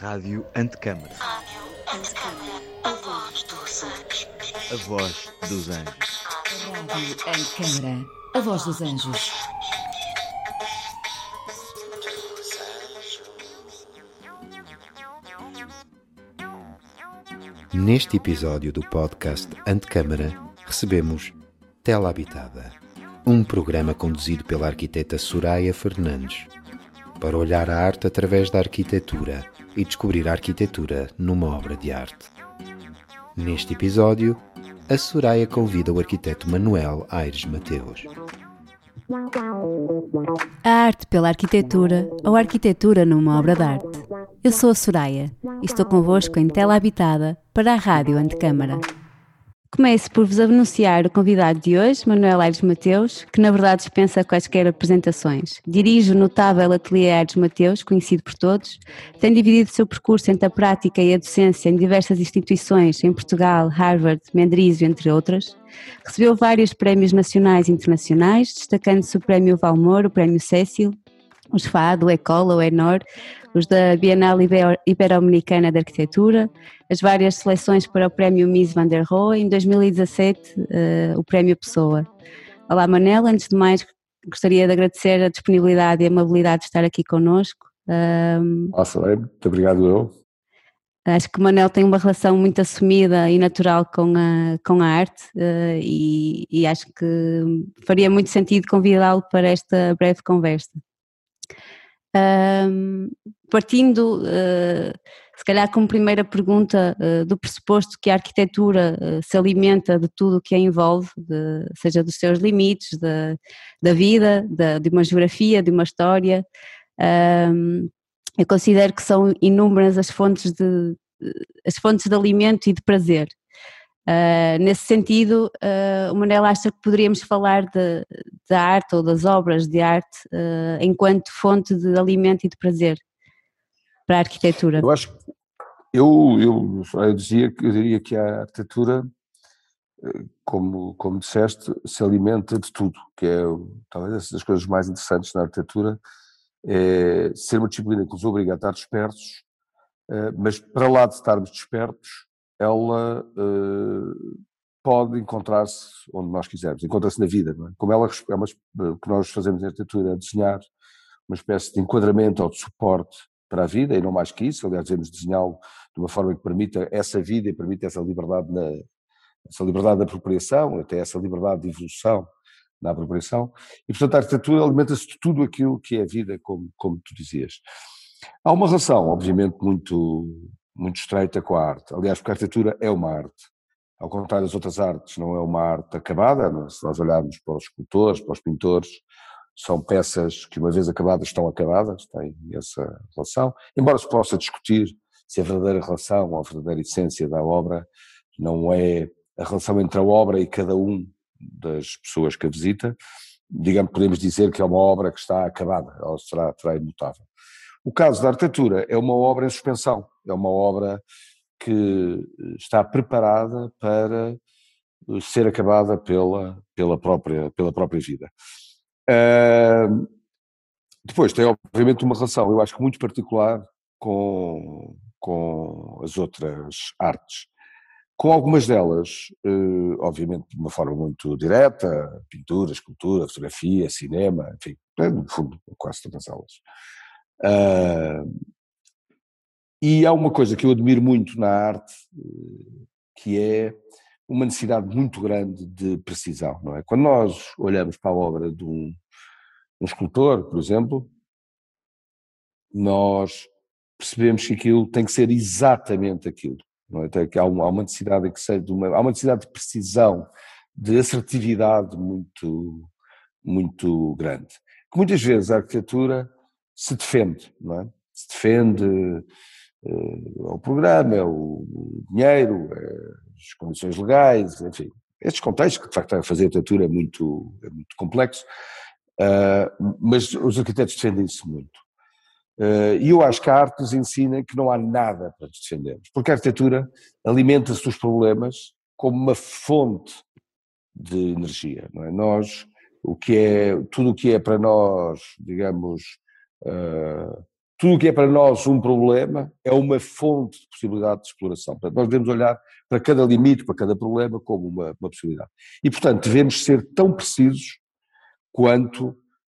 Rádio Antecâmara. Rádio Antecâmara, a voz dos anjos. A voz dos anjos. Rádio Antecâmara, a voz dos anjos. Neste episódio do podcast Antecâmara, recebemos Tela Habitada, um programa conduzido pela arquiteta Soraya Fernandes, para olhar a arte através da arquitetura e descobrir a arquitetura numa obra de arte. Neste episódio, a Soraya convida o arquiteto Manuel Aires Mateus. A arte pela arquitetura ou a arquitetura numa obra de arte. Eu sou a Soraya e estou convosco em tela habitada para a Rádio Antecâmara. Começo por vos anunciar o convidado de hoje, Manuel Aires Mateus, que na verdade dispensa quaisquer apresentações. Dirige o notável Ateliê Aires Mateus, conhecido por todos. Tem dividido o seu percurso entre a prática e a docência em diversas instituições, em Portugal, Harvard, Mendrisio, entre outras. Recebeu vários prémios nacionais e internacionais, destacando-se o Prémio Valmor, o Prémio Cécil, os FAD, o ECOLA, o ENOR, os da Bienal Ibero-Americana de Arquitetura, as várias seleções para o Prémio Miss Van der Rohe, em 2017 uh, o Prémio Pessoa. Olá Manel, antes de mais gostaria de agradecer a disponibilidade e a amabilidade de estar aqui connosco. Um, Nossa, muito obrigado eu. Acho que o Manel tem uma relação muito assumida e natural com a, com a arte uh, e, e acho que faria muito sentido convidá-lo para esta breve conversa. Um, partindo, uh, se calhar, como primeira pergunta, uh, do pressuposto que a arquitetura uh, se alimenta de tudo o que a envolve, de, seja dos seus limites, de, da vida, de, de, uma geografia, de uma história. Um, eu considero que são inúmeras as fontes de, as fontes de alimento e de prazer. Uh, nesse sentido, uh, o Manel acha que poderíamos falar de, da arte ou das obras de arte uh, enquanto fonte de alimento e de prazer para a arquitetura? Eu acho eu, eu, eu, dizia, eu diria que a arquitetura, como, como disseste, se alimenta de tudo, que é talvez das coisas mais interessantes na arquitetura, é ser uma disciplina que nos obriga a estar despertos, mas para lá de estarmos despertos, ela uh, pode encontrar-se onde nós quisermos, encontra-se na vida, é? Como ela é uma, o que nós fazemos em arquitetura é desenhar uma espécie de enquadramento ou de suporte para a vida, e não mais que isso, aliás, devemos desenhá-lo de uma forma que permita essa vida e permita essa liberdade, na, essa liberdade de apropriação, até essa liberdade de evolução na apropriação, e portanto a arquitetura alimenta-se de tudo aquilo que é a vida, como, como tu dizias. Há uma relação, obviamente, muito, muito estreita com a arte. Aliás, porque a arquitetura é uma arte. Ao contrário das outras artes, não é uma arte acabada. É? Se nós olharmos para os escultores, para os pintores, são peças que, uma vez acabadas, estão acabadas, têm essa relação. Embora se possa discutir se a verdadeira relação ou a verdadeira essência da obra não é a relação entre a obra e cada um das pessoas que a visita, digamos, podemos dizer que é uma obra que está acabada, ou será, será imutável. O caso da arquitetura é uma obra em suspensão, é uma obra que está preparada para ser acabada pela, pela, própria, pela própria vida. Uh, depois tem obviamente uma relação, eu acho que muito particular com, com as outras artes. Com algumas delas, uh, obviamente de uma forma muito direta, pintura, escultura, fotografia, cinema, enfim, no fundo quase todas elas. Uh, e há uma coisa que eu admiro muito na arte, que é uma necessidade muito grande de precisão, não é? Quando nós olhamos para a obra de um, um escultor, por exemplo, nós percebemos que aquilo tem que ser exatamente aquilo, não é? que há uma, há uma necessidade que seja uma, há uma necessidade de precisão, de assertividade muito, muito grande. Que muitas vezes a arquitetura se defende, não é? Se defende ao programa, é o, dinheiro, é as condições legais, enfim, estes contextos que de facto a fazer arquitetura é muito, é muito complexo, uh, mas os arquitetos defendem isso muito. Uh, e eu acho que a arte nos ensina que não há nada para nos defendermos, porque a arquitetura alimenta-se dos problemas como uma fonte de energia. Não é? Nós, o que é, tudo o que é para nós, digamos, uh, tudo o que é para nós um problema é uma fonte de possibilidade de exploração. Portanto, nós devemos olhar para cada limite, para cada problema, como uma, uma possibilidade. E, portanto, devemos ser tão precisos quanto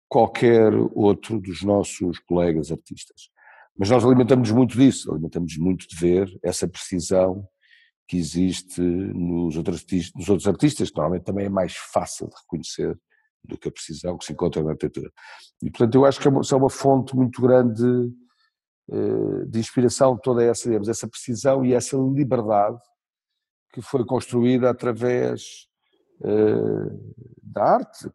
qualquer outro dos nossos colegas artistas. Mas nós alimentamos muito disso, alimentamos muito de ver essa precisão que existe nos outros, artistas, nos outros artistas, que normalmente também é mais fácil de reconhecer do que a precisão que se encontra na arquitetura. E, portanto, eu acho que é uma, é fonte muito grande eh, de inspiração, toda essa, digamos, essa precisão e essa liberdade que foi construída através uh, da arte.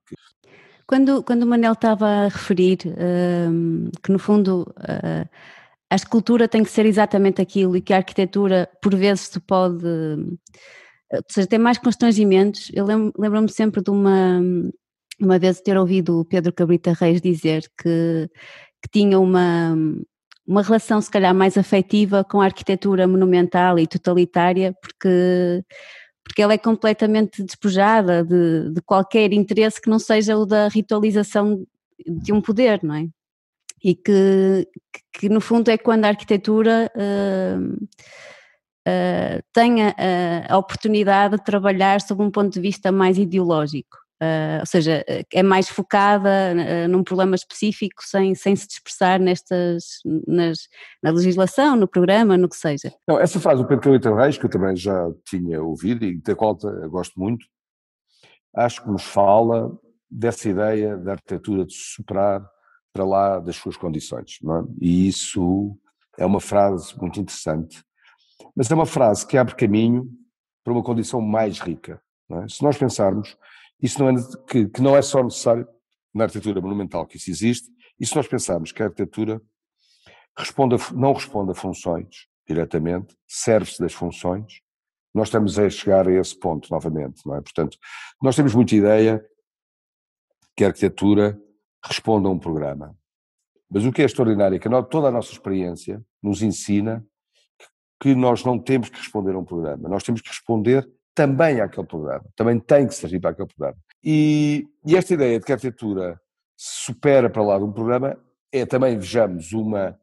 Quando, quando o Manel estava a referir uh, que, no fundo, uh, a escultura tem que ser exatamente aquilo e que a arquitetura, por vezes, se pode. Ou seja, tem mais constrangimentos. Eu lembro-me sempre de uma, uma vez ter ouvido o Pedro Cabrita Reis dizer que, que tinha uma, uma relação se calhar mais afetiva com a arquitetura monumental e totalitária, porque, porque ela é completamente despojada de, de qualquer interesse que não seja o da ritualização de um poder, não é? E que, que no fundo é quando a arquitetura uh, uh, tenha a, a oportunidade de trabalhar sob um ponto de vista mais ideológico. Uh, ou seja, é mais focada uh, num problema específico sem, sem se dispersar nestas, nas, na legislação, no programa, no que seja. Não, essa frase do Pedro Calita Reis, que eu também já tinha ouvido e da qual gosto muito, acho que nos fala dessa ideia da arquitetura de superar para lá das suas condições, não é? E isso é uma frase muito interessante, mas é uma frase que abre caminho para uma condição mais rica. É? Se nós pensarmos isso não é, que, que não é só necessário na arquitetura monumental que isso existe, e se nós pensarmos que a arquitetura responde a, não responde a funções diretamente, serve-se das funções, nós estamos a chegar a esse ponto novamente, não é? Portanto, nós temos muita ideia que a arquitetura responde a um programa. Mas o que é extraordinário é que toda a nossa experiência nos ensina que nós não temos que responder a um programa, nós temos que responder também àquele programa, também tem que servir para aquele programa. E, e esta ideia de que a arquitetura supera para lá de um programa é também, vejamos, uma,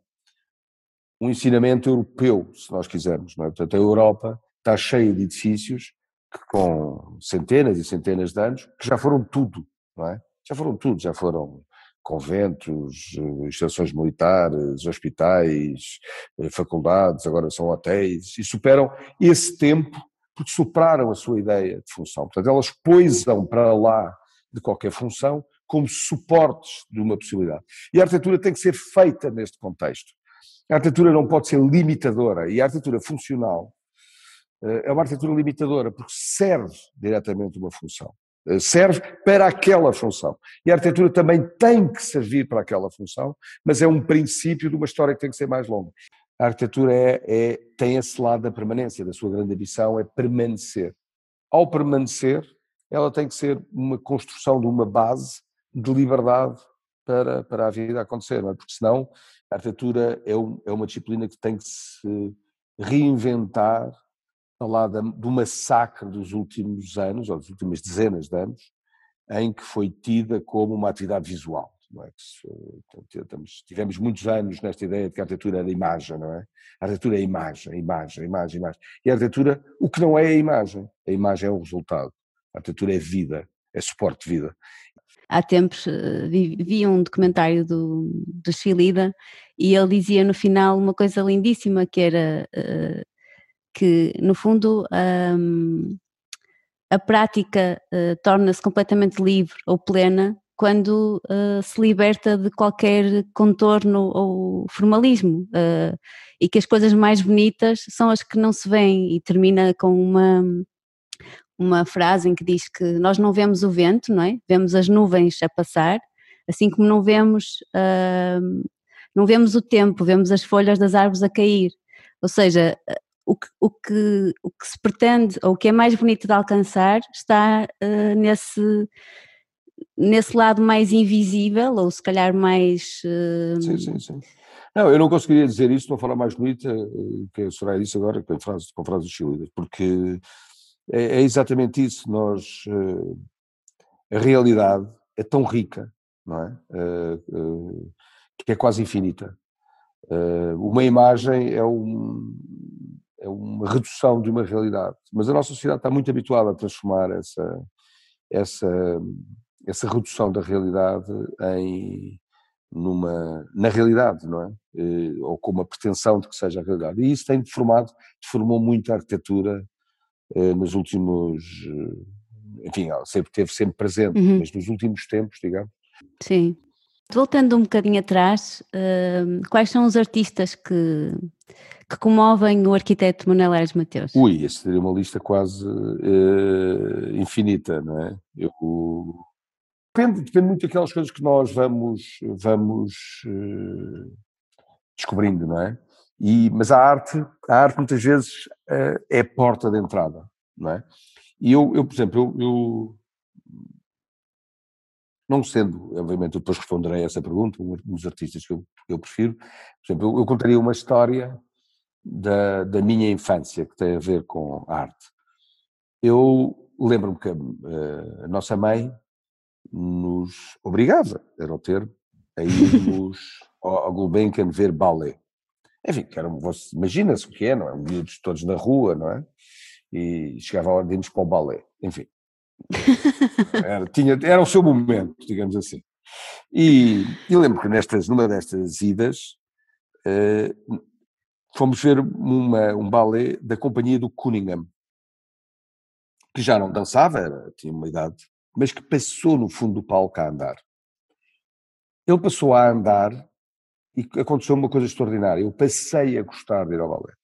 um ensinamento europeu, se nós quisermos. Não é? Portanto, a Europa está cheia de edifícios que, com centenas e centenas de anos que já foram tudo, não é? Já foram tudo, já foram conventos, estações militares, hospitais, eh, faculdades, agora são hotéis, e superam esse tempo porque superaram a sua ideia de função. Portanto, elas poisam para lá de qualquer função como suportes de uma possibilidade. E a arquitetura tem que ser feita neste contexto. A arquitetura não pode ser limitadora, e a arquitetura funcional eh, é uma arquitetura limitadora, porque serve diretamente uma função. Eh, serve para aquela função. E a arquitetura também tem que servir para aquela função, mas é um princípio de uma história que tem que ser mais longa a arquitetura é, é, tem esse lado da permanência, da sua grande ambição é permanecer. Ao permanecer, ela tem que ser uma construção de uma base de liberdade para, para a vida acontecer, é? porque senão a arquitetura é, um, é, uma disciplina que tem que se reinventar ao lado do massacre dos últimos anos, ou das últimas dezenas de anos, em que foi tida como uma atividade visual. Não é? Estamos, tivemos muitos anos nesta ideia de que a arquitetura era imagem, não é? A arquitetura é imagem, imagem, imagem, imagem. E a arquitetura, o que não é a imagem, a imagem é o resultado. A arquitetura é vida, é suporte de vida. Há tempos eh, vi, vi um documentário do, do Chilida e ele dizia no final uma coisa lindíssima que era uh, que no fundo um, a prática uh, torna-se completamente livre ou plena quando uh, se liberta de qualquer contorno ou formalismo uh, e que as coisas mais bonitas são as que não se veem e termina com uma uma frase em que diz que nós não vemos o vento, não é? Vemos as nuvens a passar, assim como não vemos uh, não vemos o tempo, vemos as folhas das árvores a cair. Ou seja, o que, o que, o que se pretende, ou o que é mais bonito de alcançar, está nesse nesse lado mais invisível, ou se calhar mais. Uh... Sim, sim, sim. Não, eu não conseguiria dizer isso de uma forma mais bonita eh, que a Soraya disse agora, com frases, com frases chilenas, porque é, é, exatamente isso. Nós. Uh, a realidade é tão rica, não é? Uh, que é quase infinita. Uma imagem é, um, é uma redução de uma realidade, mas a nossa sociedade está muito habituada a transformar essa, essa, essa redução da realidade em numa, na realidade, não é? Uh, ou com uma pretensão de que seja a realidade. E isso tem deformado, deformou muito a arquitetura uh, nos últimos, enfim, sempre teve sempre presente, uhum. mas nos últimos tempos, digamos. Sim. Voltando um bocadinho atrás, quais são os artistas que, que comovem o arquiteto Manuel Aires Mateus? Ui, essa seria uma lista quase uh, infinita, não é? Eu, depende, depende muito daquelas coisas que nós vamos, vamos uh, descobrindo, não é? E, mas a arte, a arte muitas vezes é a porta de entrada, não é? E eu, eu por exemplo, eu, eu não sendo, obviamente, eu depois responderei a essa pergunta, um dos artistas que eu, eu prefiro, por exemplo, eu, eu, contaria uma história da, da minha infância que tem a ver com arte. Eu lembro-me que a, eh, a, nossa mãe nos obrigava, era o termo, a irmos ao, ao Gulbenkian ver ballet. Enfim, que imagina-se o que é, não é? Miúdos todos na rua, não é? E chegava a irmos para o ballet. Enfim, era, tinha, era o seu momento, digamos assim. E, e lembro que nestas, numa destas idas uh, fomos ver uma, um balé da companhia do Cunningham, que já não dançava, era, tinha uma idade, mas que passou no fundo do palco a andar. Ele passou a andar e aconteceu uma coisa extraordinária. Eu passei a gostar de ir ao balé.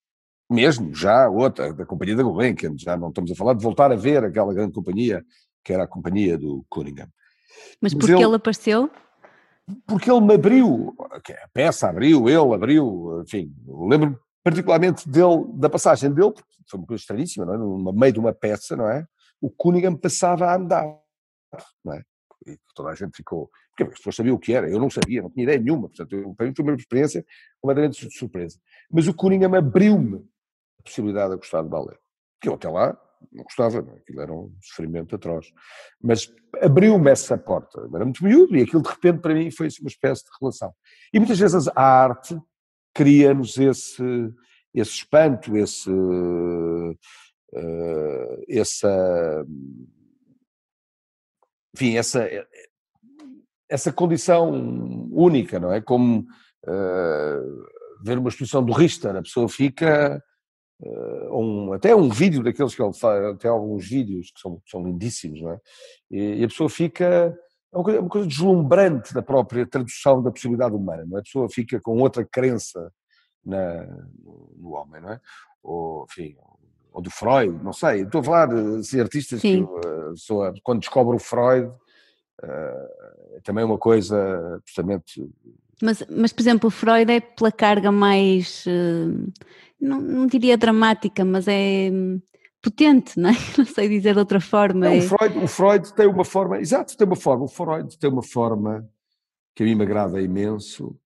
Mesmo, já outra, da companhia da Gulbenkian, já não estamos a falar de voltar a ver aquela grande companhia que era a companhia do Cunningham. Mas, Mas porque ele, ele apareceu? Porque ele me abriu, a peça abriu, ele abriu, enfim, lembro-me particularmente dele, da passagem dele, porque foi uma coisa estranhíssima, não é? No meio de uma peça, não é? O Cunningham passava a andar, não é? E toda a gente ficou, porque as pessoas sabiam o que era, eu não sabia, não tinha ideia nenhuma, portanto, eu, para mim foi uma experiência completamente de surpresa. Mas o Cunningham abriu-me a possibilidade de gostar de balé, que eu até lá não gostava, não, é? aquilo era um sofrimento atroz. Mas abriu-me essa porta, era muito miúdo e aquilo de repente para mim foi uma espécie de relação. E muitas vezes a arte cria-nos esse, esse espanto, esse, uh, essa, enfim, essa, essa condição única, não é? Como uh, ver uma exposição do Richter, a pessoa fica uh, um, até um vídeo daqueles que ele faz, até alguns vídeos que são, são lindíssimos, não é? E, e a pessoa fica, é uma coisa, é uma coisa, deslumbrante da própria tradução da possibilidade humana, não é? A pessoa fica com outra crença na, no homem, não é? Ou, enfim, ou do Freud, não sei, estou a falar de assim, artistas Sim. que uh, sou, quando descobre o Freud, uh, também é uma coisa absolutamente mas, mas, por exemplo, o Freud é pela carga mais, uh, não, não, diria dramática, mas é hum, potente, não é? Não sei dizer de outra forma. é... o, Freud, o Freud tem uma forma, exato, tem uma forma, o Freud tem uma forma que a mim me agrada imenso.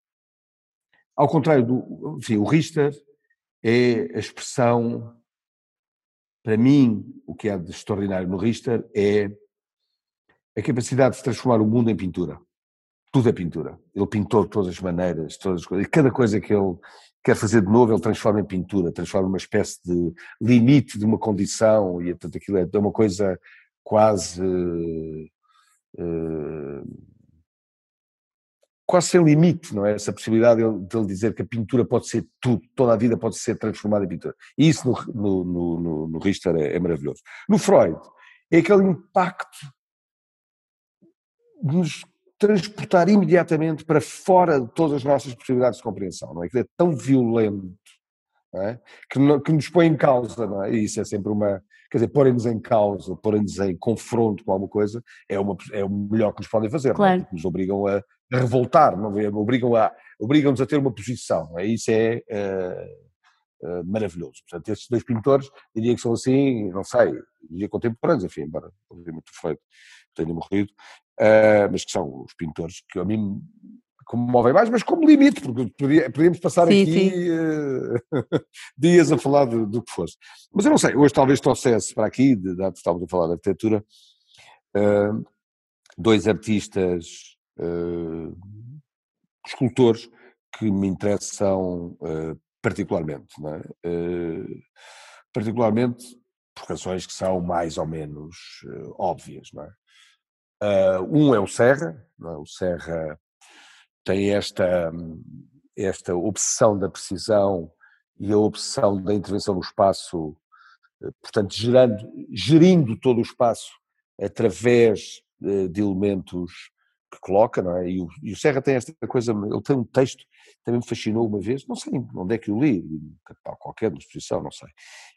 Ao contrário do, enfim, o Richter é a expressão, para mim, o que há de extraordinário no Richter é a capacidade de transformar o mundo em pintura tudo é pintura. Ele pintou de todas as maneiras, todas as coisas. E cada coisa que ele quer fazer de novo, ele transforma em pintura, transforma uma espécie de limite de uma condição, e portanto aquilo é uma coisa quase. Uh, quase sem limite, não é? Essa possibilidade de ele dizer que a pintura pode ser tudo, toda a vida pode ser transformada em pintura. E isso no, no, no, no Richter é, é maravilhoso. No Freud, é aquele impacto de nos transportar imediatamente para fora de todas as nossas possibilidades de compreensão, não é? Que é tão violento, é? Que, que, nos põe em causa, não é? E isso é sempre uma, quer dizer, porem-nos em causa, porem-nos em confronto com alguma coisa, é, uma, é o melhor que nos podem fazer, claro. não é? nos obrigam a revoltar, não é? Obrigam a, obrigam-nos a ter uma posição, é? Isso é uh, uh, maravilhoso. Portanto, estes dois pintores, diria que são assim, não sei, diria contemporâneos, enfim, embora obviamente o Freud tenha morrido, uh, mas que são os pintores que a mim comovem mais, mas como limite, porque podíamos passar sim, aqui sim. Uh, dias a falar do, do, que fosse. Mas eu não sei, hoje talvez trouxesse para aqui, de, de, estávamos a falar de arquitetura, uh, dois artistas, uh, escultores, que me interessam uh, particularmente, é? Uh, particularmente por razões que são mais ou menos uh, óbvias, é? um é o Serra, é? o Serra tem esta, esta obsessão da precisão e a obsessão da intervenção no espaço, portanto, gerando, gerindo todo o espaço através de elementos que coloca, não é? E o, e o, Serra tem esta coisa, ele tem um texto também me fascinou uma vez, não sei onde é que eu li, qualquer exposição, não sei,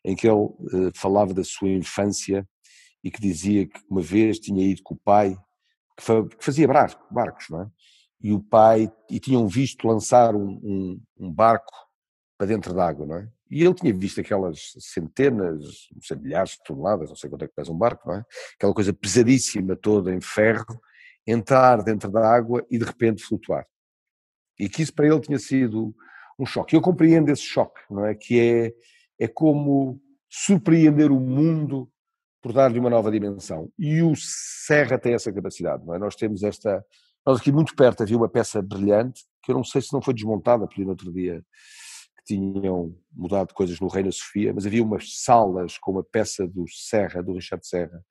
em que ele uh, falava da sua infância e que dizia que uma vez tinha ido com o pai, que, fa, que fazia barcos, não é? E o pai, e tinham visto lançar um, um, um barco para dentro d'água, não é? E ele tinha visto aquelas centenas, não sei, milhares de toneladas, não sei quanto é que pesa um barco, não é? Aquela coisa pesadíssima toda em ferro, entrar dentro da água e de repente flutuar. E que isso para ele tinha sido um choque. Eu compreendo esse choque, não é? Que é, é como surpreender o mundo por dar-lhe uma nova dimensão. E o Serra tem essa capacidade, não é? Nós temos esta. Nós aqui muito perto havia uma peça brilhante, que eu não sei se não foi desmontada, porque no outro dia que tinham mudado coisas no Reina Sofia, mas havia umas salas com uma peça do Serra, do Richard Serra,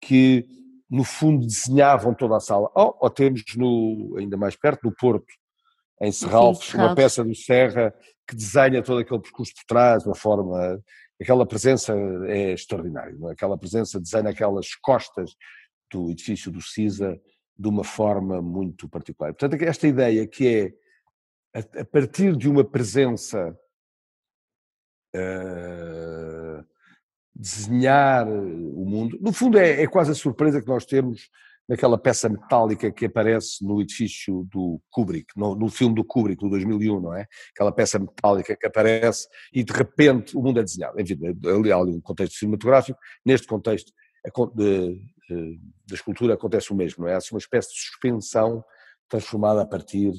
que no fundo desenhavam toda a sala. Ou, ou temos no, ainda mais perto, no Porto, em Serralves, uma peça do Serra que desenha todo aquele percurso por trás, uma forma. Aquela presença é extraordinária, é? aquela presença desenha aquelas costas do edifício do CISA de uma forma muito particular. Portanto, esta ideia que é, a, partir de uma presença uh, desenhar eh, o mundo. No fundo, é, é, quase a surpresa que nós temos naquela peça metálica que aparece no edifício do Kubrick, no, no filme do Kubrick, do 2001, não é? Aquela peça metálica que aparece e de repente o mundo é desenhado. Enfim, ali há ali um contexto cinematográfico, neste contexto de, da escultura acontece o mesmo, não é? Há assim uma espécie de suspensão transformada a partir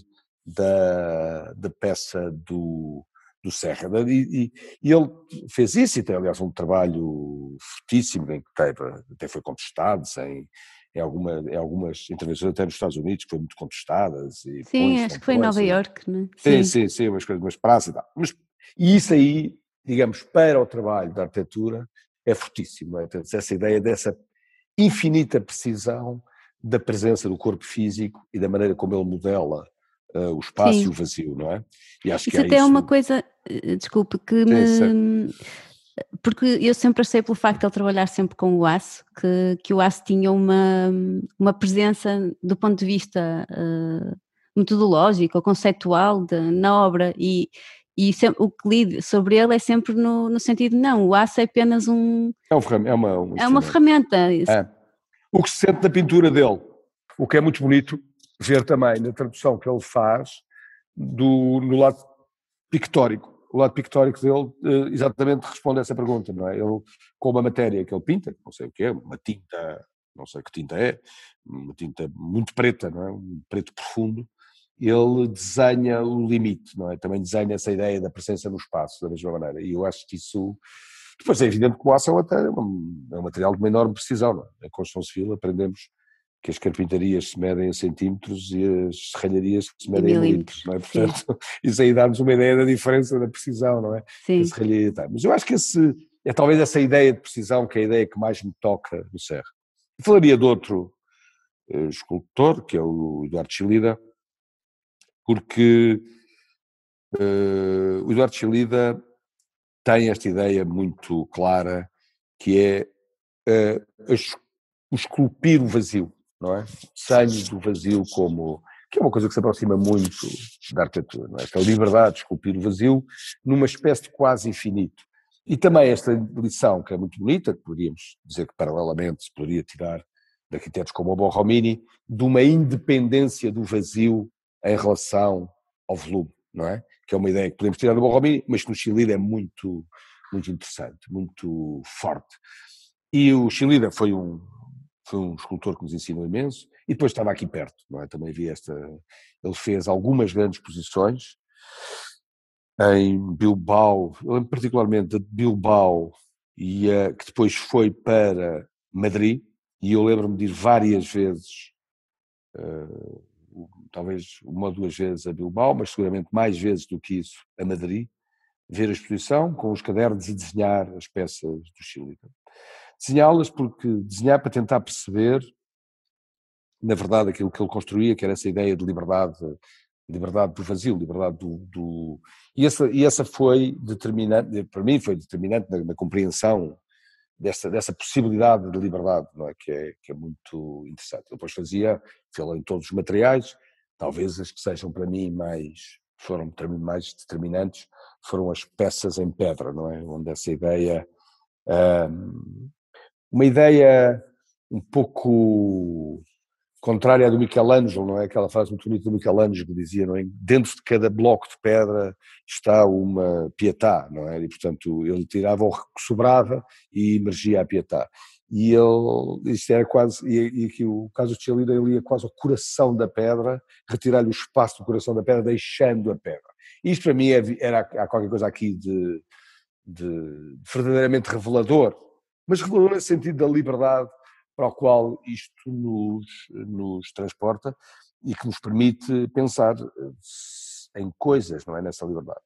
da, da peça do, do Serra. E, e, e, ele fez isso e tem, aliás, um trabalho fortíssimo, em que teve, até foi contestado em, em, alguma, em algumas intervenções até nos Estados Unidos, que foram muito contestadas. E sim, acho que foi em Nova Iorque, não é? Sim, sim, sim, umas coisas, umas praças e tal. Mas, e isso aí, digamos, para o trabalho da arquitetura, é fortíssimo. É? essa ideia dessa infinita precisão da presença do corpo físico e da maneira como ele modela uh, o espaço Sim. e o vazio, não é? E acho isso que até é isso... uma coisa, desculpe, que me... Porque eu sempre achei pelo facto de ele trabalhar sempre com o aço, que, que o aço tinha uma, uma presença do ponto de vista uh, metodológico ou conceptual de, na obra e, e sempre, o que li sobre ele é sempre no, no sentido não, o aço é apenas um... É, um, é uma, um é uma ferramenta. É. O que se sente na pintura dele, o que é muito bonito, ver também na tradução que ele faz do, no lado pictórico. O lado pictórico dele eh, exatamente responde a essa pergunta, não é? Ele, com uma matéria que ele pinta, não sei o que é, uma tinta, não sei que tinta é, uma tinta muito preta, não é? Um preto profundo, ele desenha o limite, não é? Também desenha essa ideia da presença no espaço, da mesma maneira. E eu acho que isso. Depois é evidente que o aço é um, é um material de uma enorme precisão, não é? Em construção civil aprendemos que as carpintarias se medem em centímetros e as serralharias se medem em milímetros, não é? Portanto, Sim. isso aí dá-nos uma ideia da diferença da precisão, não é? Sim. Mas eu acho que esse, é talvez essa ideia de precisão que é a ideia que mais me toca no Serra. Eu falaria de outro uh, escultor, que é o Eduardo Chilida, porque uh, o Eduardo Chilida tem esta ideia muito clara que é uh, esculpir o vazio não é? Do vazio como que é uma coisa que se aproxima muito da arquitetura, não é? Esta liberdade de esculpir o vazio numa espécie de quase infinito. E também esta lição que é muito bonita, que poderíamos dizer que paralelamente se poderia tirar de arquitetos como o Borromini, de uma independência do vazio em relação ao volume, não é? Que é uma ideia que podemos tirar do Borromini, mas que no Chile é muito, muito interessante, muito forte. E o Chilida foi um, foi um escultor que nos ensinou imenso, e depois estava aqui perto, é? Também vi esta. Ele fez algumas grandes posições em Bilbao, eu lembro particularmente de Bilbao, e, uh, que depois foi para Madrid, e eu lembro-me de ir várias vezes uh, talvez uma ou duas vezes a Bilbao, mas seguramente mais vezes do que isso a Madrid, ver a exposição com os cadernos e desenhar as peças do Chile. Desenhá-las porque desenhar para tentar perceber, na verdade, aquilo que ele construía, que era essa ideia de liberdade, liberdade do vazio, liberdade do, do... E, essa, e essa foi determinante, para mim foi determinante na, na compreensão dessa, dessa possibilidade de liberdade, não é? Que, é? que é muito interessante. Depois fazia, fez em todos os materiais, talvez as que sejam para mim mais, foram mais determinantes, foram as peças em pedra, não é? Onde essa ideia, uma ideia um pouco contrária à do Michelangelo, não é? Aquela frase muito bonita do Michelangelo que dizia, não é? Dentro de cada bloco de pedra está uma pietá, não é? E portanto ele tirava o que sobrava e emergia a pietá. E ele, isto era quase, e, e aqui o caso de Chelida, ele ia quase ao coração da pedra, retirar-lhe o espaço do coração da pedra, deixando a pedra. Isto para mim é, era, há qualquer coisa aqui de, de verdadeiramente revelador, mas revelador nesse sentido da liberdade para o qual isto nos, nos transporta e que nos permite pensar eh, em coisas, não é? Nessa liberdade.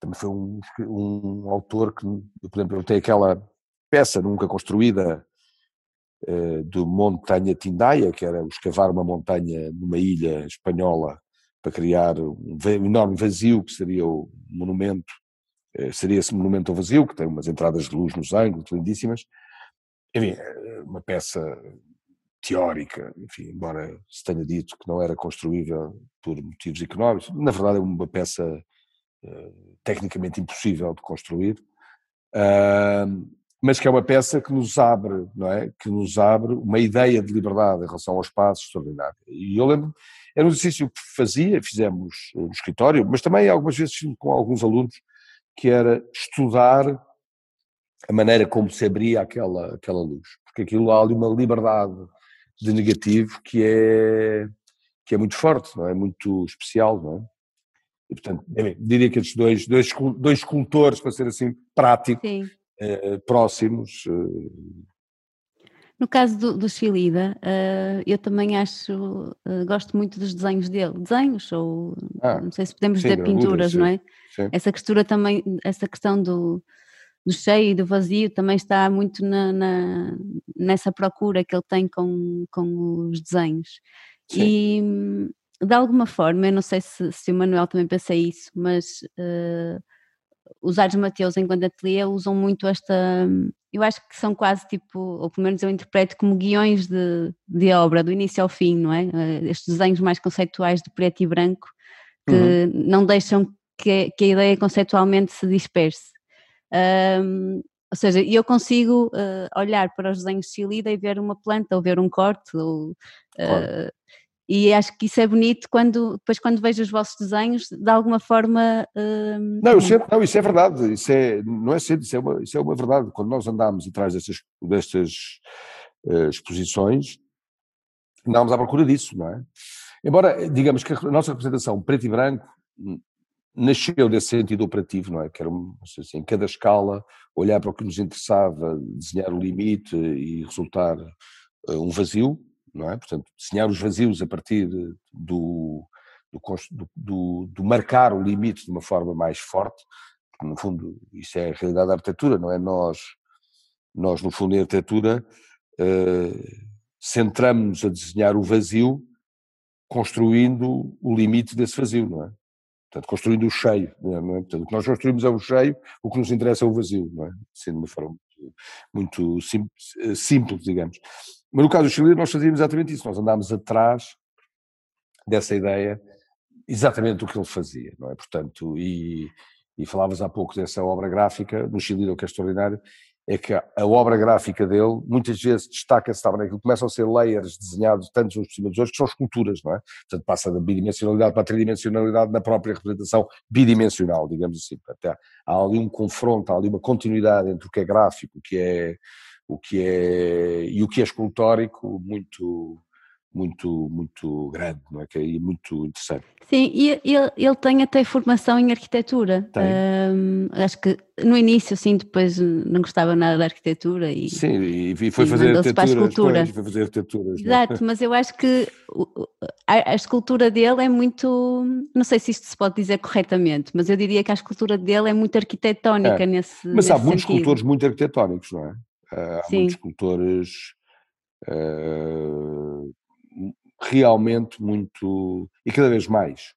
Também foi um, um autor que, por exemplo, eu tenho aquela peça nunca construída uh, do Montanha Tindaia, que era escavar uma montanha numa ilha espanhola para criar um, um enorme vazio que seria o monumento, seria esse monumento ao vazio, que tem umas entradas de luz nos ângulos lindíssimas, enfim, é uma peça teórica, enfim, embora se tenha dito que não era construível por motivos económicos, na verdade é uma peça uh, tecnicamente impossível de construir, mas que é uma peça que nos abre, não é? Que nos abre uma ideia de liberdade em relação ao espaço extraordinário. E eu lembro, era um exercício que fazia, fizemos no escritório, mas também algumas vezes com alguns alunos, que era estudar a maneira como se abria aquela, aquela luz, porque aquilo há ali uma liberdade de negativo que é, que é muito forte, não é? Muito especial, não é? E, portanto, diria que estes dois, dois, dois escultores, para ser assim prático, eh, próximos. Eh. No caso do, do Chilida, uh, eu também acho, uh, gosto muito dos desenhos dele. Desenhos, ou ah, não sei se podemos sim, dizer pinturas, sim, não é? Sim. Essa questão também, essa questão do, do cheio e do vazio também está muito na, na, nessa procura que ele tem com, com os desenhos. E de alguma forma, eu não sei se, se o Manuel também pensa isso, mas uh, os Ares Mateus, enquanto ateliê, usam muito esta. Eu acho que são quase tipo, ou pelo menos eu interpreto como guiões de, de obra, do início ao fim, não é? Uh, estes desenhos mais conceituais de preto e branco que uhum. não deixam que, que a ideia conceitualmente se disperse. Um, ou seja, eu consigo uh, olhar para os desenhos de Chilida e ver uma planta ou ver um corte. Ou, uh, e acho que isso é bonito quando depois quando vejo os vossos desenhos, de alguma forma. Uh, não, isso é, não, isso é verdade, isso é, não é cedo, isso é uma, isso é uma verdade. Quando nós andámos atrás destas, destas uh, exposições, andámos à procura disso, não é? Embora, digamos que a nossa representação preto e branco nasceu desse sentido operativo, não é? Que era assim, em cada escala olhar para o que nos interessava, desenhar o limite e resultar uh, um vazio, não é? Portanto, desenhar os vazios a partir do, do, do, do, marcar o limite de uma forma mais forte, porque no fundo isso é a realidade da arquitetura, não é? Nós, nós no fundo, em arquitetura, uh, centramos-nos a desenhar o vazio construindo o limite desse vazio, não é? Portanto, construindo o cheio. Não é? é? Portanto, o que nós construímos é o cheio, o que nos interessa é o vazio, não é? Sendo de uma forma muito eh, simples, digamos. Mas no caso do Chile, nós fazíamos exatamente isso. Nós andámos atrás dessa ideia, exatamente do que ele fazia, não é? Portanto, e, e falavas há pouco dessa obra gráfica, no Chile, o que é extraordinário, é que a obra gráfica dele muitas vezes destaca-se também que começam a ser layers desenhados tantos uns por cima dos outros que são esculturas, não é? Portanto, passa da bidimensionalidade para a tridimensionalidade na própria representação bidimensional, digamos assim. Portanto, há ali um confronto, há ali uma continuidade entre o que é gráfico, o que é, o que é, e o que é escultórico muito, muito, muito grande, não é? Que é muito interessante. Sim, e ele, ele tem até formação em arquitetura. Hum, acho que no início, sim, depois não gostava nada da arquitetura e Sim, e foi fazer arquitetura. Foi fazer arquiteturas. é? Exato, mas eu acho que a, a escultura dele é muito, não sei se isto se pode dizer corretamente, mas eu diria que a escultura dele é muito arquitetónica É, nesse Mas há nesse muitos sentido. escultores muito arquitetónicos, não é? Ah, Há Sim. muitos escultores ah, realmente muito. e cada vez mais.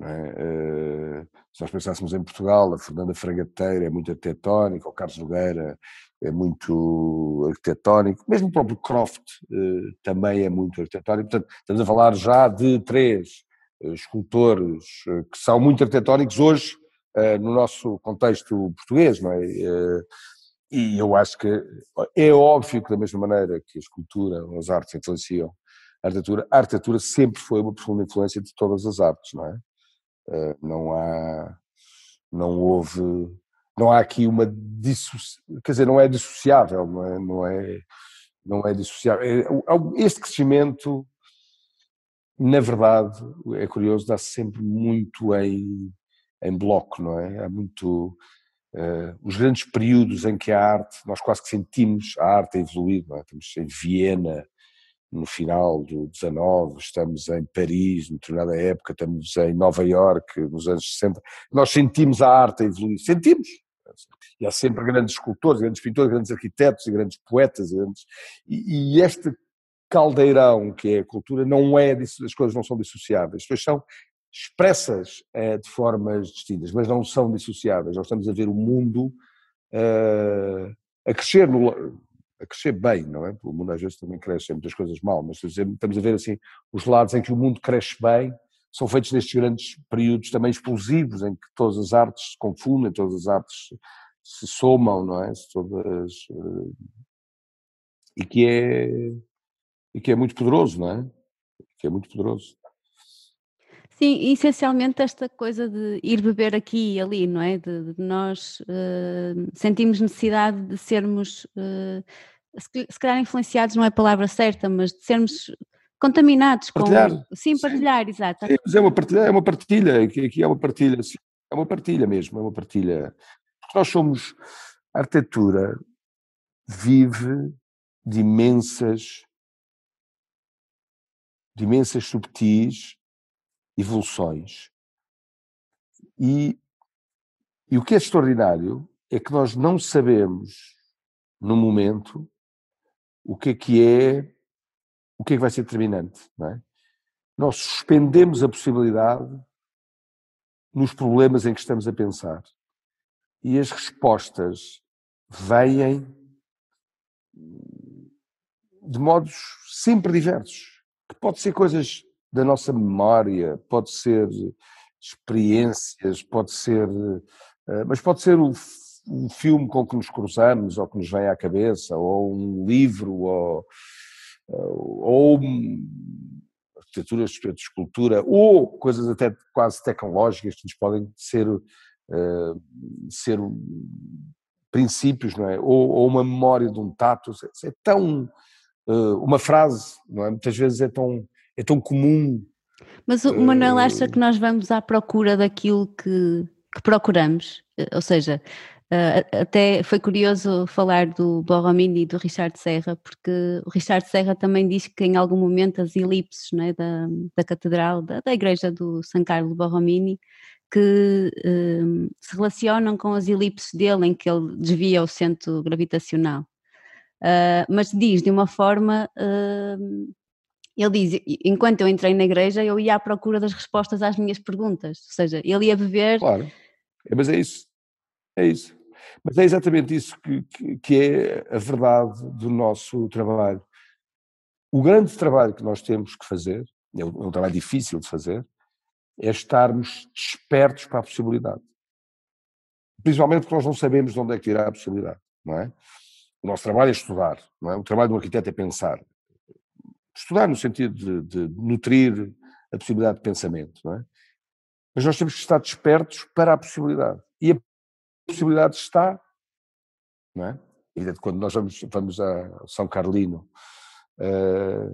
É? Ah, se nós pensássemos em Portugal, a Fernanda Fragateira é muito arquitetónica, o Carlos Nogueira é muito arquitetónico, mesmo o próprio Croft eh, também é muito arquitetónico. Portanto, estamos a falar já de três eh, escultores que são muito arquitetónicos hoje no nosso contexto português, não é? Eh, e eu acho que é óbvio que da mesma maneira que a escultura ou as artes influenciam a arquitetura, a arquitetura sempre foi uma profunda influência de todas as artes, não é? Eh, Não há, não houve, não há aqui uma quer dizer, não é dissociável, não é, não é, não é dissociável. O- Este crescimento, na verdade, é curioso, dá-se sempre muito em, em bloco, não é? Há muito, eh, os grandes períodos em que a arte, nós quase que sentimos a arte evoluir, é? Estamos em Viena no final do 19, estamos em Paris, em determinada época, estamos em Nova Iorque nos anos 60, nós sentimos a arte evoluir, sentimos. E há sempre grandes escultores, grandes pintores, grandes arquitetos e grandes poetas, grandes- e, e este caldeirão que é a cultura não é, as coisas não são dissociáveis, as coisas são expressas eh, de formas distintas, mas não são dissociáveis. Nós estamos a ver o mundo eh, a crescer no, a crescer bem, não é? O mundo às vezes também cresce, muitas coisas mal, mas estamos a ver assim os lados em que o mundo cresce bem são feitos nestes grandes períodos também explosivos em que todas as artes se confundem, todas as artes se somam, não é? Todas, eh, e que é e que é muito poderoso, não é? Que é muito poderoso. Sim, essencialmente esta coisa de ir beber aqui e ali, não é? De, de nós eh, sentimos necessidade de sermos, eh, se, cal- se calhar influenciados não é a palavra certa, mas de sermos contaminados com. Partilhar, Sim, sim. partilhar, exato. Sim, mas é uma partilha, é uma partilha, que aqui é uma partilha, sim, é uma partilha mesmo, é uma partilha. Nós somos, a arquitetura vive de imensas, de imensas subtis evoluções. E, e o que é extraordinário é que nós não sabemos, no momento, o que é que é, o que é que vai ser determinante, não é? nós suspendemos a possibilidade nos problemas em que estamos a pensar. E as respostas vêm de modos sempre diversos. Que pode ser coisas da nossa memória, pode ser experiências, pode ser. eh, Mas pode ser o, um filme com que nos cruzamos, ou que nos vem à cabeça, ou um livro, ou, ou arquitetura, de escultura, ou coisas até quase tecnológicas que nos podem ser, eh, ser princípios, não é? Ou, ou uma memória de um tato, é, é tão, eh, uma frase, não é? Muitas vezes é tão, é tão comum. Mas o Manuel acha Eh, que nós vamos à procura daquilo que, que procuramos? Eh, Ou seja, a- até foi curioso falar do Borromini e do Richard Serra, porque o Richard Serra também diz que em algum momento as elipses é, da, da catedral, da, da igreja do San Carlo Borromini, que eh, se relacionam com as elipses dele em que ele desvia o centro gravitacional. Ah, mas diz de uma forma ah, ele diz, enquanto eu entrei na igreja, eu ia à procura das respostas às minhas perguntas. Ou seja, ele ia beber. Claro, É, mas é isso, é isso. Mas é exatamente isso que, que, que é a verdade do nosso trabalho. O grande trabalho que nós temos que fazer, é um, é um trabalho difícil de fazer, é estarmos despertos para a possibilidade. Principalmente porque nós não sabemos de onde é que virá a possibilidade, não é? O nosso trabalho é estudar, é? O trabalho do arquiteto é pensar. Estudar no sentido de, de nutrir a possibilidade de pensamento, não é? Mas nós temos que estar despertos para a possibilidade. E a possibilidade está, não é? Evidente, quando nós vamos, vamos a São Carlino, eh,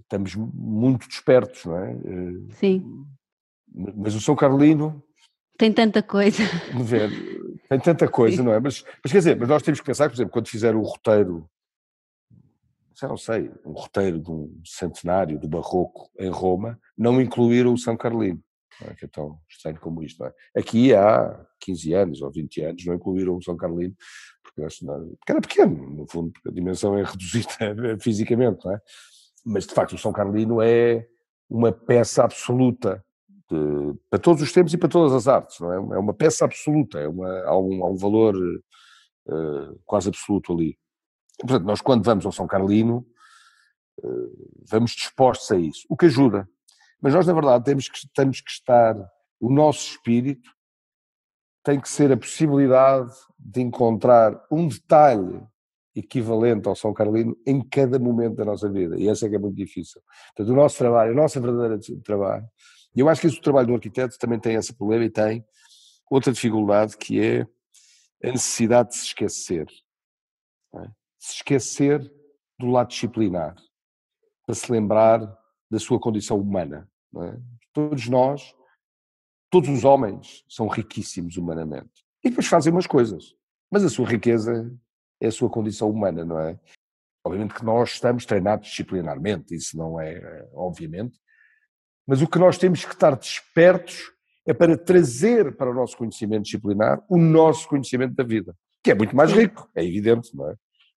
estamos muito despertos, não é? Eh, Sim. Mas o São Carlino, Tem tanta coisa. ver, tem tanta coisa, Sim. não é? Mas, mas quer dizer, mas nós temos que pensar, por exemplo, quando fizer o roteiro, já não sei, um roteiro de um centenário do Barroco em Roma, não incluir o São Carlino, é? que é tão estranho como isto, é? Aqui há 15 anos ou 20 anos não incluíram o São Carlino, porque, porque era pequeno, no fundo, porque a dimensão é reduzida fisicamente, não é? Mas, de facto, o São Carlino é uma peça absoluta de- para todos os tempos e para todas as artes, não é? É uma peça absoluta, é uma, há, um, há um valor eh, quase absoluto ali. Portanto, nós quando vamos ao São Carlino, eh, vamos dispostos a isso, o que ajuda. Mas nós, na verdade, temos que, temos que estar, o nosso espírito tem que ser a possibilidade de encontrar um detalhe equivalente ao São Carlino em cada momento da nossa vida. E essa é que é muito difícil. Portanto, o nosso trabalho, a nossa verdadeira de- trabalho, e eu acho que o trabalho do arquiteto também tem esse problema e tem outra dificuldade que é a necessidade de se esquecer. é? Se esquecer do lado disciplinar, para se lembrar da sua condição humana. é? Todos nós, todos os homens são riquíssimos humanamente. E depois fazem umas coisas. Mas a sua riqueza é a sua condição humana, não é? Obviamente que nós estamos treinados disciplinarmente, isso não é, eh, obviamente. Mas o que nós temos que estar despertos é para trazer para o nosso conhecimento disciplinar o nosso conhecimento da vida, que é muito mais rico, é evidente, não é?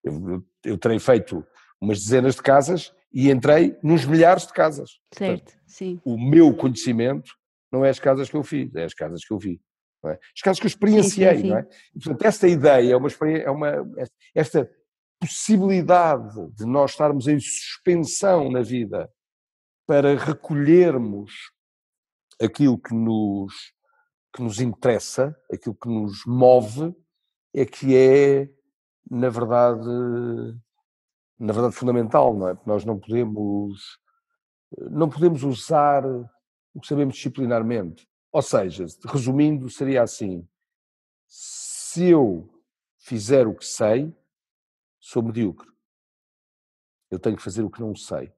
Eu, eu, terei feito umas dezenas de casas e entrei nos milhares de casas. Certo, sim. O meu conhecimento não é as casas que eu fiz, é as casas que eu vi. não é? As casas que eu experienciei, sim, sim. não é? E, portanto, esta ideia é uma, é uma esta possibilidade de nós estarmos em suspensão na vida para recolhermos aquilo que nos, que nos interessa, aquilo que nos move, é que é, na verdade, na verdade fundamental, não é? Porque nós não podemos, não podemos usar o que sabemos disciplinarmente. Ou seja, resumindo, seria assim: se eu fizer o que sei, sou medíocre. Eu tenho que fazer o que não sei.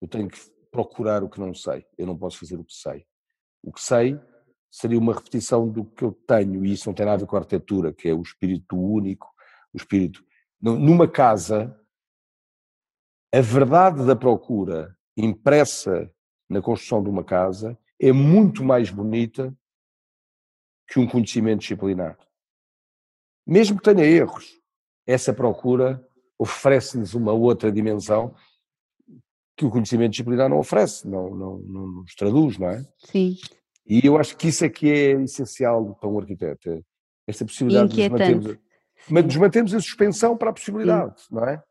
Eu tenho que procurar o que não sei. Eu não posso fazer o que sei. O que sei seria uma repetição do que eu tenho, e isso não tem nada a ver com a arquitetura, que é o espírito único, o espírito. Nu- Numa casa, a verdade da procura impressa na construção de uma casa é muito mais bonita que um conhecimento disciplinar. Mesmo que tenha erros, essa procura oferece-nos uma outra dimensão que o conhecimento disciplinar não oferece, não, não, não nos traduz, não é? Sim. E eu acho que isso é que é essencial para um arquiteto, é esta possibilidade de nos mantermos. Mas nos mantermos em suspensão para a possibilidade, não é?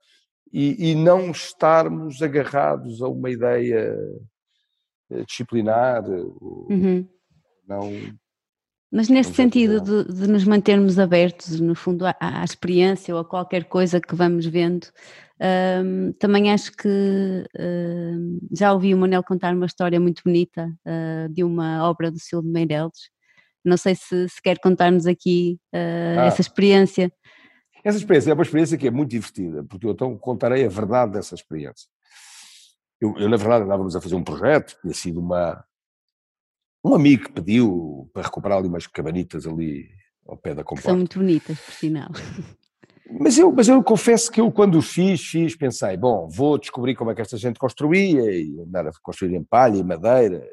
E, e não estarmos agarrados a uma ideia eh, disciplinar, ou Uhum. não... Mas neste Vamos sentido de, de nos mantermos abertos, no fundo, à, à experiência ou a qualquer coisa que vamos vendo, hum, também acho que hum, já ouvi o Manel contar uma história muito bonita ah, de uma obra do Silvio Meireles. Não sei se, se quer contar-nos aqui ah, Ah. essa experiência. Essa experiência é uma experiência que é muito divertida, porque eu então contarei a verdade dessa experiência. Eu, eu, na verdade, andávamos a fazer um projeto, tinha sido uma. Um amigo que pediu para recuperar ali umas cabanitas ali ao pé da Que são comporta. muito bonitas, por sinal. Mas eu, mas eu confesso que eu, quando fiz, fiz, pensei, bom, vou descobrir como é que esta gente construía e andar a construir em palha e madeira.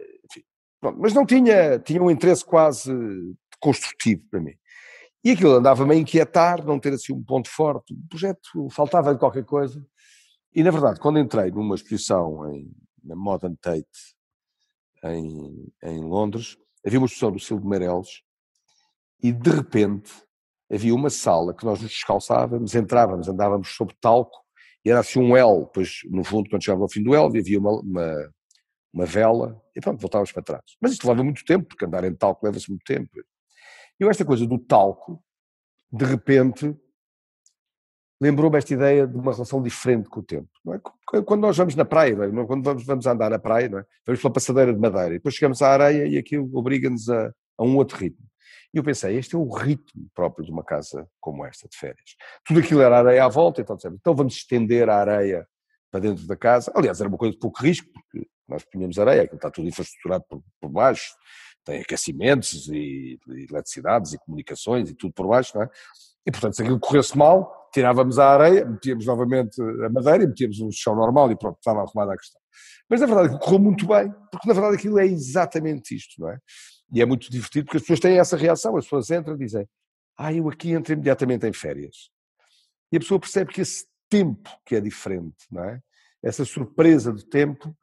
Pronto, mas não tinha, tinha um interesse quase construtivo para mim. E aquilo andava-me a inquietar, não ter assim um ponto forte. O projeto faltava de qualquer coisa. E, na verdade, quando entrei numa exposição em, na Modern Tate, em, em Londres, havia uma exposição do Silvio Meireles e, de repente, havia uma sala que nós nos descalçávamos, entrávamos, andávamos sobre talco e era assim um L, depois no fundo quando chegava ao fim do L havia uma, uma, uma vela e pronto, voltávamos para trás. Mas isto leva muito tempo, porque andar em talco leva-se muito tempo. E esta coisa do talco, de repente, lembrou-me esta ideia de uma relação diferente com o tempo. É? Quando nós vamos na praia, é? quando vamos, vamos andar na praia, é? vamos pela passadeira de madeira, e depois chegamos à areia e aquilo obriga-nos a, a um outro ritmo. E eu pensei, este é o ritmo próprio de uma casa como esta, de férias. Tudo aquilo era areia à volta, então, então vamos estender a areia para dentro da casa. Aliás, era uma coisa de pouco risco, porque nós punhamos areia, aquilo está tudo infraestruturado por, por baixo, tem aquecimentos e, e eletricidades e comunicações e tudo por baixo, não é? E, portanto, se aquilo corresse mal, tirávamos a areia, metíamos novamente a madeira e metíamos o chão normal e pronto, estava arrumada a questão. Mas, na verdade, correu muito bem, porque, na verdade, aquilo é exatamente isto, não é? E é muito divertido porque as pessoas têm essa reação, as pessoas entram e dizem ah, eu aqui entro imediatamente em férias. E a pessoa percebe que esse tempo que é diferente, não é? Essa surpresa do tempo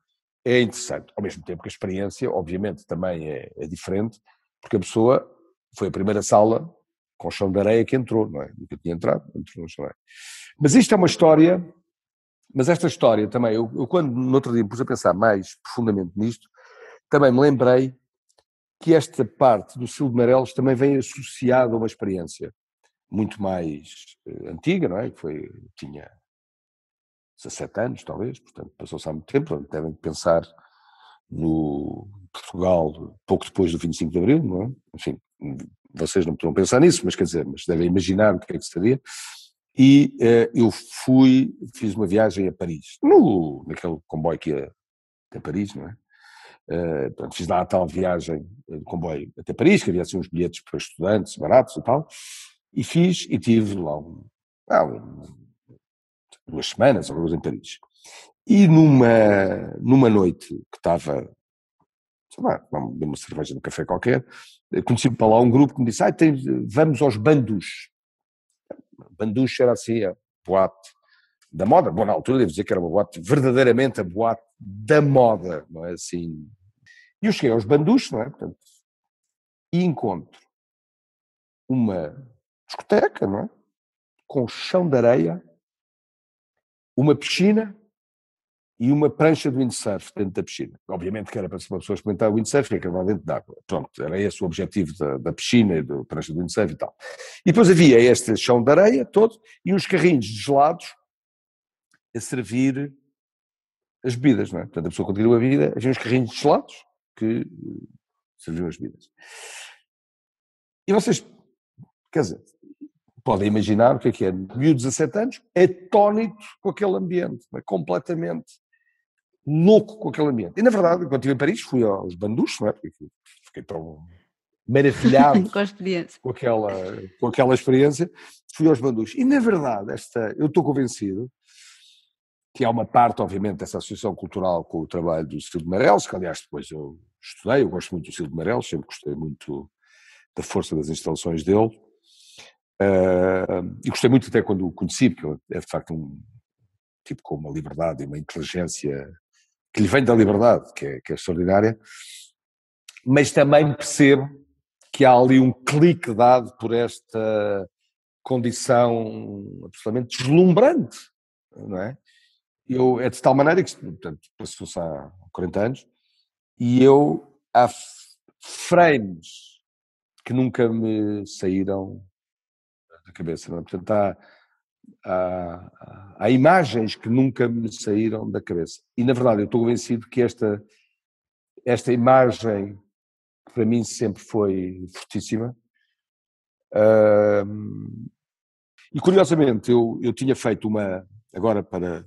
é interessante. Ao mesmo tempo que a experiência, obviamente, também é, é diferente, porque a pessoa foi a primeira sala com chão de areia que entrou, não é? Nunca tinha entrado, entrou no chão de areia. Mas isto é uma história, mas esta história também, eu, eu quando no outro dia me pus a pensar mais profundamente nisto, também me lembrei que esta parte do Silvio Marelos também vem associada a uma experiência muito mais uh, antiga, não é? Que foi, tinha 17 anos, talvez, portanto passou-se há muito tempo, devem pensar no Portugal pouco depois do 25 de Abril, não é? Enfim, vocês não poderão pensar nisso, mas quer dizer, mas devem imaginar o que é que seria. E uh, eu fui, fiz uma viagem a Paris, no, naquele comboio que ia até Paris, não é? Uh, pronto, fiz lá a tal viagem de comboio até Paris, que havia assim uns bilhetes para estudantes baratos e tal, e fiz e tive lá um, ah, um, duas semanas, coisa em Paris. E numa, numa noite que estava, sei lá, uma cerveja no café qualquer, conheci para lá um grupo que me disse, ah, tem, vamos aos bandus. Bandus era assim, a boate da moda. Bom, na altura devo dizer que era uma boate, verdadeiramente a boate da moda, não é assim, e eu cheguei aos Bandus, não é? Portanto, e encontro uma discoteca, não é? Com chão de areia, uma piscina e uma prancha de windsurf dentro da piscina. Obviamente que era para uma pessoa experimentar o windsurf e acabar dentro d'água. Pronto, era esse o objetivo da, da piscina e da prancha de windsurf e tal. E depois havia este chão de areia todo e uns carrinhos de gelados a servir as bebidas, não é? Portanto, a pessoa continua a vida, havia uns carrinhos de gelados que serviam as bebidas. E vocês, quer dizer, podem imaginar o que é que é, de 17 anos, atónito com aquele ambiente, é? completamente louco com aquele ambiente. E na verdade, quando estive em Paris, fui aos bandus, não é? Porque fiquei tão maravilhado com, com, aquela, com aquela experiência, fui aos bandus. E na verdade, esta, eu estou convencido que há uma parte, obviamente, dessa associação cultural com o trabalho do Silvio Marelos, que aliás depois eu estudei, eu gosto muito do Silvio Marelos, sempre gostei muito da força das instalações dele, uh, e gostei muito até quando o conheci, porque é de facto um tipo com uma liberdade e uma inteligência que lhe vem da liberdade, que é, que é extraordinária, mas também percebo que há ali um clique dado por esta condição absolutamente deslumbrante, não é? eu, é de tal maneira que, portanto, passou-se há 40 anos, e eu, há frames que nunca me saíram da cabeça, não é? Portanto, há, há, há, imagens que nunca me saíram da cabeça. E, na verdade, eu estou convencido que esta, esta imagem, que para mim sempre foi fortíssima, e curiosamente, eu, eu tinha feito uma, agora para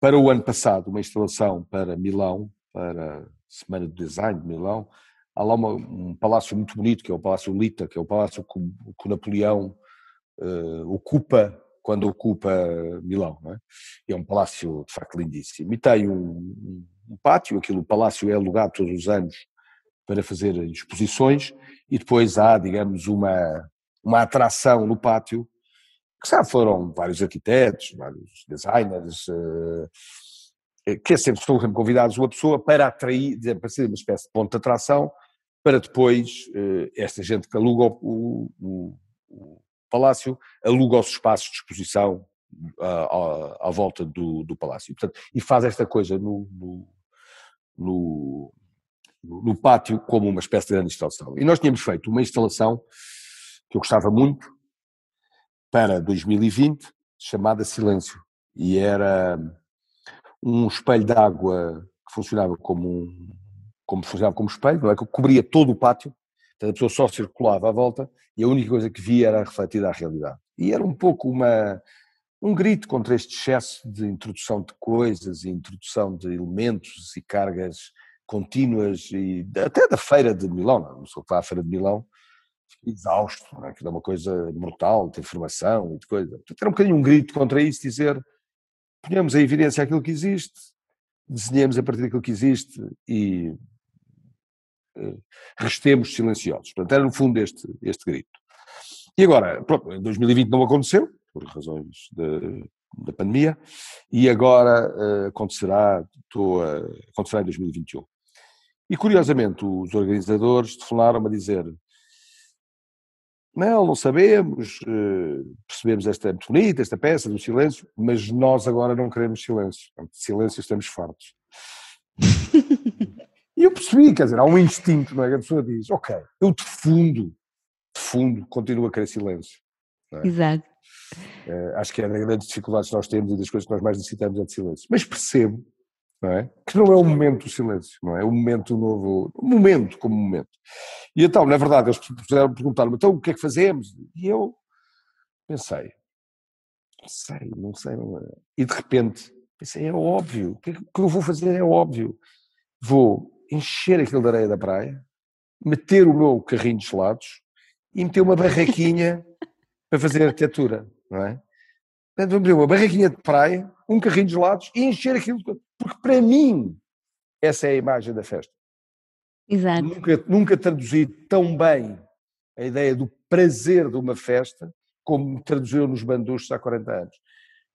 para o ano passado, uma instalação para Milão, para a Semana do Design de Milão. Há lá uma, um palácio muito bonito, que é o Palácio Lita, que é o palácio que, que Napoleão uh, ocupa quando ocupa Milão. É? é? um palácio, de facto, lindíssimo. E tem um, um pátio, aquilo, o palácio é alugado todos os anos para fazer exposições, e depois há, digamos, uma, uma atração no pátio que já foram vários arquitetos, vários designers, uh, que sempre estão sempre convidados uma pessoa para atrair, para ser uma espécie de ponto de atração, para depois uh, esta gente que aluga o, o palácio, aluga os espaços de exposição uh, à, à, volta do, do palácio. Portanto, e faz esta coisa no, no, no, no pátio como uma espécie de grande instalação. E nós tínhamos feito uma instalação que eu gostava muito, para 2020 chamada Silêncio e era um espelho de água que funcionava como um, como funcionava como espelho, não é? que cobria todo o pátio, então a pessoa só circulava à volta e a única coisa que via era refletida a realidade. E era um pouco uma, um grito contra este excesso de introdução de coisas, e introdução de elementos e cargas contínuas, e até da feira de Milão, não sou que vá à feira de Milão, exausto, é? que é uma coisa brutal, de informação e de coisa. Portanto, era um bocadinho um grito contra isso, dizer, ponhamos em evidência aquilo que existe, desenhemos a partir daquilo que existe e restemos silenciosos. Portanto, era no fundo este, este grito. E agora, pronto, em 2020 não aconteceu, por razões de, da pandemia, e agora uh, acontecerá, estou a, acontecerá em 2021. E curiosamente, os organizadores telefonaram-me a dizer: Não, não sabemos, uh, percebemos esta é muito bonita, esta peça do silêncio, mas nós agora não queremos silêncio. silêncio estamos fartos. e eu percebi, quer dizer, há um instinto, não é? Que a pessoa diz: Ok, eu de fundo, de fundo, continuo a querer silêncio. É? Exato. Uh, acho que é das grandes dificuldades que nós temos e das coisas que nós mais necessitamos é de silêncio. Mas percebo não é? que não é o momento do silêncio, não é? O momento novo, o momento como momento. E então, na verdade, eles puderam perguntar-me, então o que é que fazemos? E eu pensei, não sei, não sei, não é? E de repente, pensei, é óbvio, o que, é que eu vou fazer é óbvio. Vou encher aquilo de areia da praia, meter o meu carrinho de gelados e meter uma barraquinha para fazer arquitetura, não é? Portanto, vamos uma barraquinha de praia, um carrinho de gelados e encher aquilo, porque para mim essa é a imagem da festa. Exato. Nunca, nunca traduzi tão bem a ideia do prazer de uma festa como traduziu nos banduchos há 40 anos.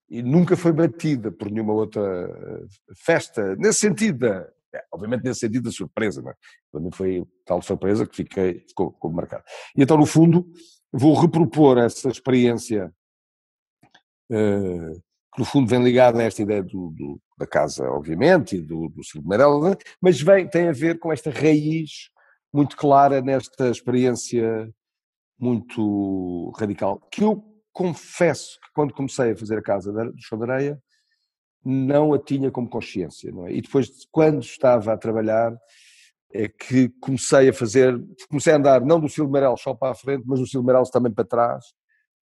E nunca foi batida por nenhuma outra eh, festa, nesse sentido, obviamente nesse sentido da surpresa, não é? Para mim foi tal surpresa que fiquei, ficou, ficou marcado. E então, no fundo, vou repropor essa experiência uh, que no fundo vem ligada a esta ideia do, do, da casa, obviamente, e do, do Silvio Meirelles, mas vem, tem a ver com esta raiz muito clara nesta experiência muito radical, que eu confesso que quando comecei a fazer a casa do Chão de Areia, não a tinha como consciência, é? E depois, quando estava a trabalhar, é que comecei a fazer, comecei a andar não do Silmeirel só para a frente, mas do Silmeirel também para trás,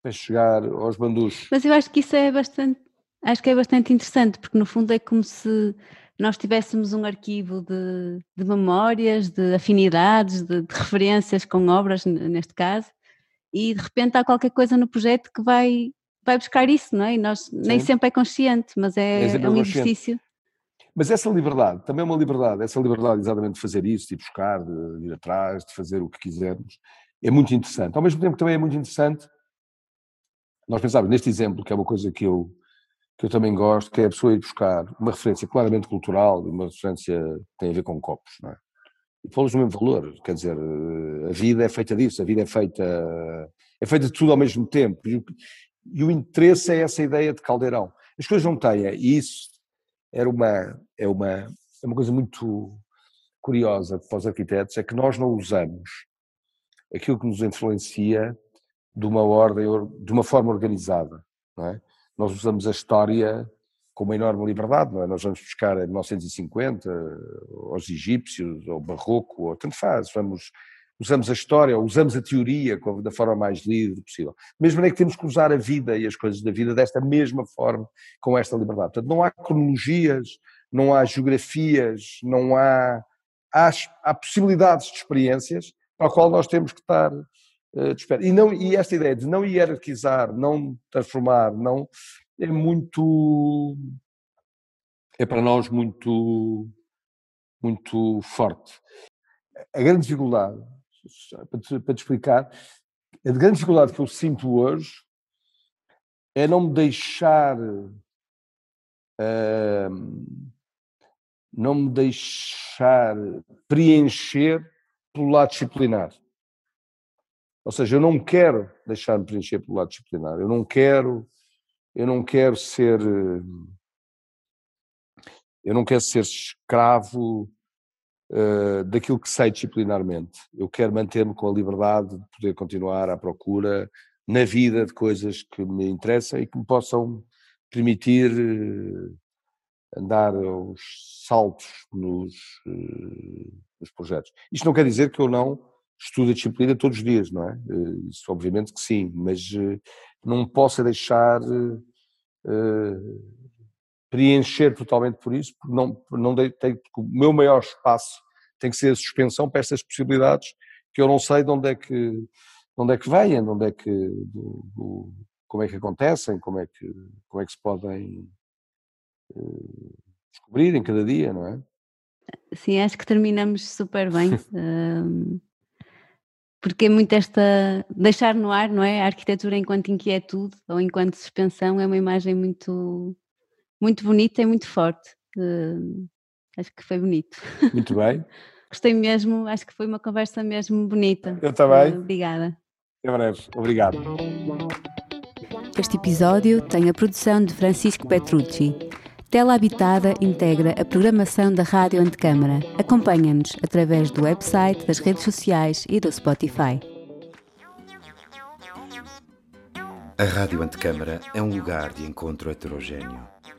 para chegar aos banduchos. Mas eu acho que isso é bastante, acho que é bastante interessante, porque no fundo é como se nós tivéssemos um arquivo de, de memórias, de afinidades, de, de, referências com obras, neste caso, e de repente há qualquer coisa no projeto que vai, vai buscar isso, não é? E nós Sim. nem sempre é consciente, mas é, é, é um exercício. Mas essa liberdade, também é uma liberdade, essa liberdade exatamente de fazer isso, de ir buscar, de ir atrás, de fazer o que quisermos, é muito interessante. Ao mesmo tempo também é muito interessante, nós pensávamos neste exemplo, que é uma coisa que eu, que eu também gosto, que é a pessoa ir buscar uma referência claramente cultural, uma referência que tem a ver com copos, não é? E pô-los no mesmo valor, quer dizer, a vida é feita disso, a vida é feita, é feita de tudo ao mesmo tempo. E e o interesse é essa ideia de caldeirão. As coisas não têm, e isso era uma, é uma, é uma coisa muito curiosa para os arquitetos, é que nós não usamos aquilo que nos influencia de uma ordem, de uma forma organizada, é? Nós usamos a história com uma enorme liberdade, é? Nós vamos buscar em 1950 aos egípcios, ao barroco, ou tanto faz, vamos usamos a história, usamos a teoria da forma mais livre possível. Mesmo é que temos que usar a vida e as coisas da vida desta mesma forma, com esta liberdade. Portanto, não há cronologias, não há geografias, não há, há, há possibilidades de experiências para a qual nós temos que estar uh, de espera. E, e esta ideia de não hierarquizar, não transformar, não é muito é para nós muito muito forte. A grande dificuldade para te, para te explicar, a grande dificuldade que eu sinto hoje é não me deixar. Uh, não me deixar preencher pelo lado disciplinar. Ou seja, eu não quero deixar-me preencher pelo lado disciplinar. Eu não quero, eu não quero ser, eu não quero ser escravo uh, daquilo que sei disciplinarmente. Eu quero manter-me com a liberdade de poder continuar à procura na vida de coisas que me interessam e que me possam permitir uh, andar aos saltos nos, uh, nos projetos. Isto não quer dizer que eu não estudo a disciplina todos os dias, não é? Isso obviamente que sim, mas não posso deixar uh, preencher totalmente por isso, porque não, não tem, o meu maior espaço tem que ser a suspensão para essas possibilidades que eu não sei de onde é que, de onde é que vêm, de onde é que, do, do, como é que acontecem, como é que, como é que se podem uh, descobrir em cada dia, não é? Sim, acho que terminamos super bem. porque é muito esta. deixar no ar, não é? A arquitetura enquanto inquietude ou enquanto suspensão é uma imagem muito, muito bonita e muito forte. Uh, acho que foi bonito. Muito bem. Gostei mesmo, acho que foi uma conversa mesmo bonita. Eu também. Uh, obrigada. Até breve. Obrigado. Este episódio tem a produção de Francisco Petrucci. Tela Habitada integra a programação da Rádio Antecâmara. Acompanha-nos através do website, das redes sociais e do Spotify. A Rádio Antecâmara é um lugar de encontro heterogêneo,